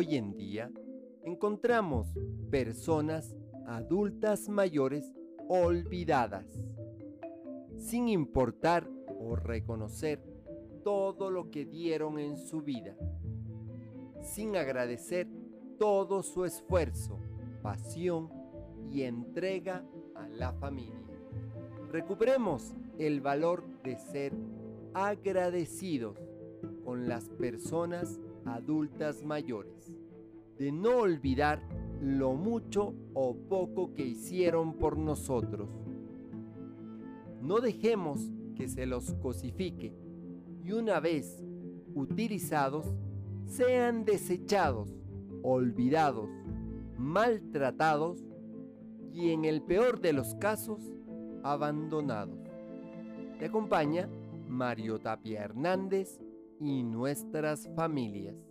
Hoy en día encontramos personas adultas mayores olvidadas, sin importar o reconocer todo lo que dieron en su vida, sin agradecer todo su esfuerzo, pasión y entrega a la familia. Recuperemos el valor de ser agradecidos con las personas adultas mayores, de no olvidar lo mucho o poco que hicieron por nosotros. No dejemos que se los cosifique y una vez utilizados sean desechados, olvidados, maltratados y en el peor de los casos abandonados. Te acompaña Mario Tapia Hernández y nuestras familias.